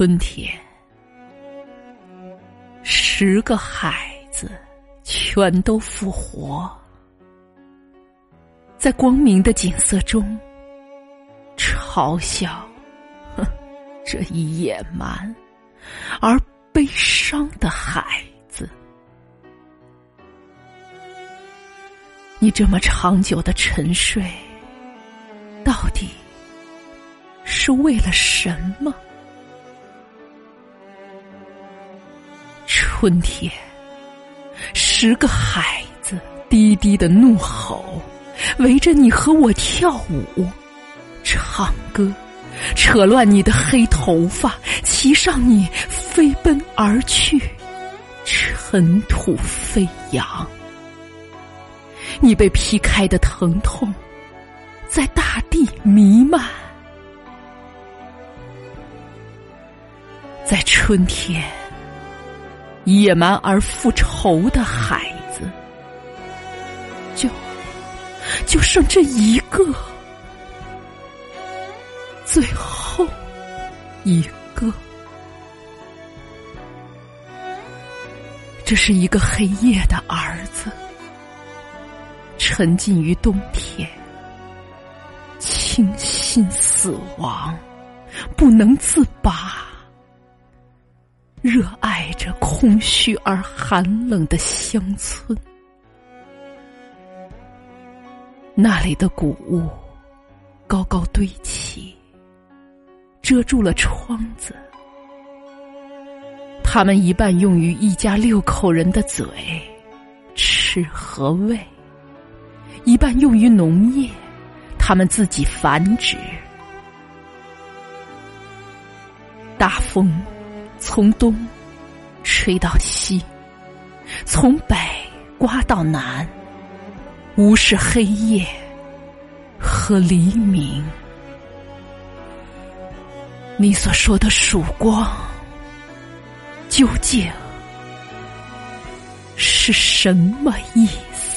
春天，十个孩子全都复活，在光明的景色中嘲笑，哼，这一野蛮而悲伤的孩子。你这么长久的沉睡，到底是为了什么？春天，十个孩子低低的怒吼，围着你和我跳舞、唱歌，扯乱你的黑头发，骑上你飞奔而去，尘土飞扬。你被劈开的疼痛，在大地弥漫，在春天。野蛮而复仇的孩子，就就剩这一个，最后一个。这是一个黑夜的儿子，沉浸于冬天，倾心死亡，不能自拔。热爱着空虚而寒冷的乡村，那里的谷物高高堆起，遮住了窗子。它们一半用于一家六口人的嘴吃和喂，一半用于农业，他们自己繁殖。大风。从东吹到西，从北刮到南，无视黑夜和黎明。你所说的曙光，究竟是什么意思？